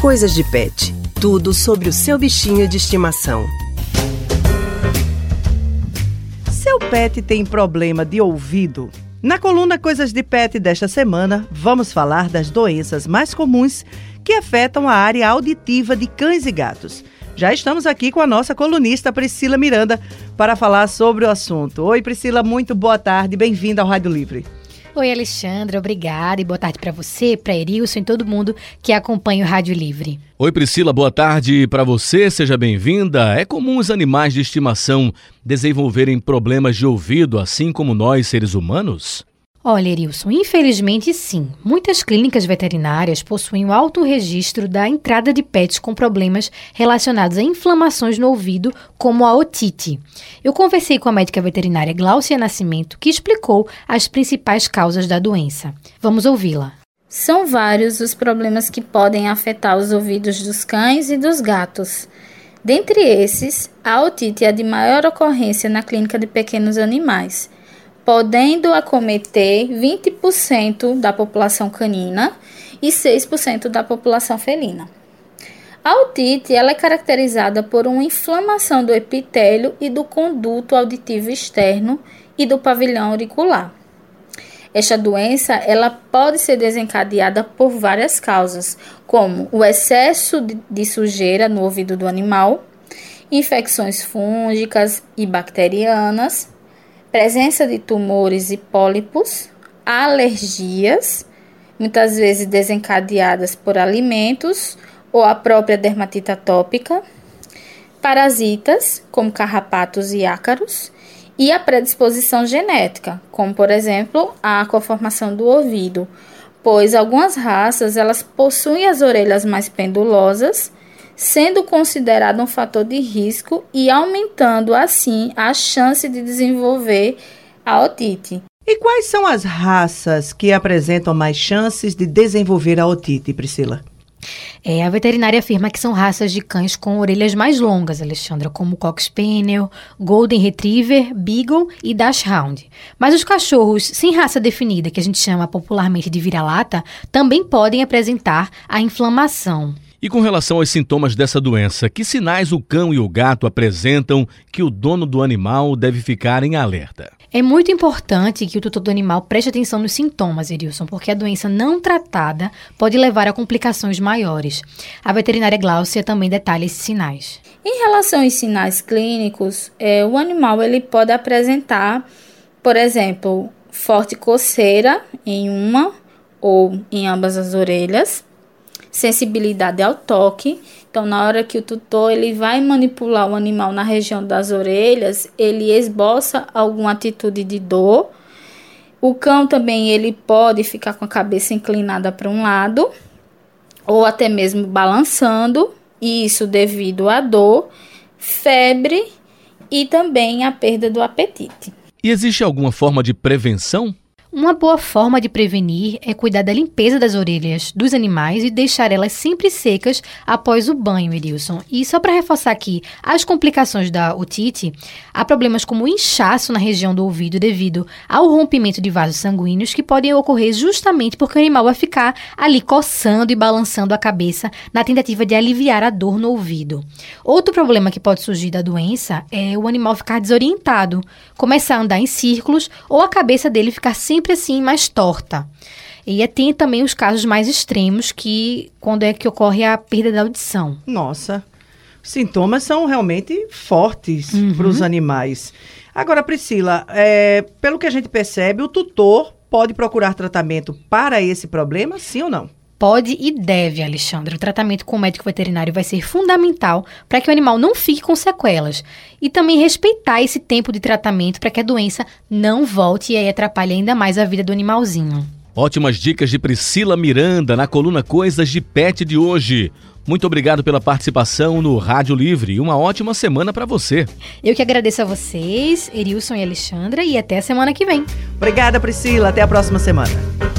Coisas de Pet. Tudo sobre o seu bichinho de estimação. Seu pet tem problema de ouvido? Na coluna Coisas de Pet desta semana, vamos falar das doenças mais comuns que afetam a área auditiva de cães e gatos. Já estamos aqui com a nossa colunista Priscila Miranda para falar sobre o assunto. Oi, Priscila, muito boa tarde, bem-vinda ao Rádio Livre. Oi, Alexandra, obrigada e boa tarde para você, para Erilson e todo mundo que acompanha o Rádio Livre. Oi, Priscila, boa tarde para você, seja bem-vinda. É comum os animais de estimação desenvolverem problemas de ouvido, assim como nós, seres humanos? Olha, Erilson, infelizmente sim. Muitas clínicas veterinárias possuem um alto registro da entrada de pets com problemas relacionados a inflamações no ouvido, como a otite. Eu conversei com a médica veterinária Glaucia Nascimento, que explicou as principais causas da doença. Vamos ouvi-la. São vários os problemas que podem afetar os ouvidos dos cães e dos gatos. Dentre esses, a otite é a de maior ocorrência na clínica de pequenos animais podendo acometer 20% da população canina e 6% da população felina. A otite ela é caracterizada por uma inflamação do epitélio e do conduto auditivo externo e do pavilhão auricular. Esta doença ela pode ser desencadeada por várias causas, como o excesso de sujeira no ouvido do animal, infecções fúngicas e bacterianas, presença de tumores e pólipos, alergias, muitas vezes desencadeadas por alimentos ou a própria dermatite atópica, parasitas, como carrapatos e ácaros, e a predisposição genética, como por exemplo a conformação do ouvido, pois algumas raças elas possuem as orelhas mais pendulosas sendo considerado um fator de risco e aumentando assim a chance de desenvolver a otite. E quais são as raças que apresentam mais chances de desenvolver a otite, Priscila? É, a veterinária afirma que são raças de cães com orelhas mais longas, Alexandra, como Cox Spaniel, Golden Retriever, Beagle e Dachshund. Mas os cachorros sem raça definida, que a gente chama popularmente de vira-lata, também podem apresentar a inflamação. E com relação aos sintomas dessa doença, que sinais o cão e o gato apresentam que o dono do animal deve ficar em alerta? É muito importante que o tutor do animal preste atenção nos sintomas, Edilson, porque a doença não tratada pode levar a complicações maiores. A veterinária Glaucia também detalha esses sinais. Em relação aos sinais clínicos, é, o animal ele pode apresentar, por exemplo, forte coceira em uma ou em ambas as orelhas, sensibilidade ao toque. Então, na hora que o tutor ele vai manipular o animal na região das orelhas, ele esboça alguma atitude de dor. O cão também ele pode ficar com a cabeça inclinada para um lado ou até mesmo balançando, isso devido à dor, febre e também a perda do apetite. E existe alguma forma de prevenção uma boa forma de prevenir é cuidar da limpeza das orelhas dos animais e deixar elas sempre secas após o banho, Edilson. E só para reforçar aqui as complicações da otite, há problemas como inchaço na região do ouvido devido ao rompimento de vasos sanguíneos que podem ocorrer justamente porque o animal vai ficar ali coçando e balançando a cabeça na tentativa de aliviar a dor no ouvido. Outro problema que pode surgir da doença é o animal ficar desorientado, começar a andar em círculos ou a cabeça dele ficar sempre sempre assim mais torta. E é, tem também os casos mais extremos, que quando é que ocorre a perda da audição. Nossa, sintomas são realmente fortes uhum. para os animais. Agora, Priscila, é, pelo que a gente percebe, o tutor pode procurar tratamento para esse problema, sim ou não? Pode e deve, Alexandre. O tratamento com o médico veterinário vai ser fundamental para que o animal não fique com sequelas. E também respeitar esse tempo de tratamento para que a doença não volte e aí atrapalhe ainda mais a vida do animalzinho. Ótimas dicas de Priscila Miranda na coluna Coisas de Pet de hoje. Muito obrigado pela participação no Rádio Livre e uma ótima semana para você. Eu que agradeço a vocês, Erilson e Alexandra, e até a semana que vem. Obrigada, Priscila. Até a próxima semana.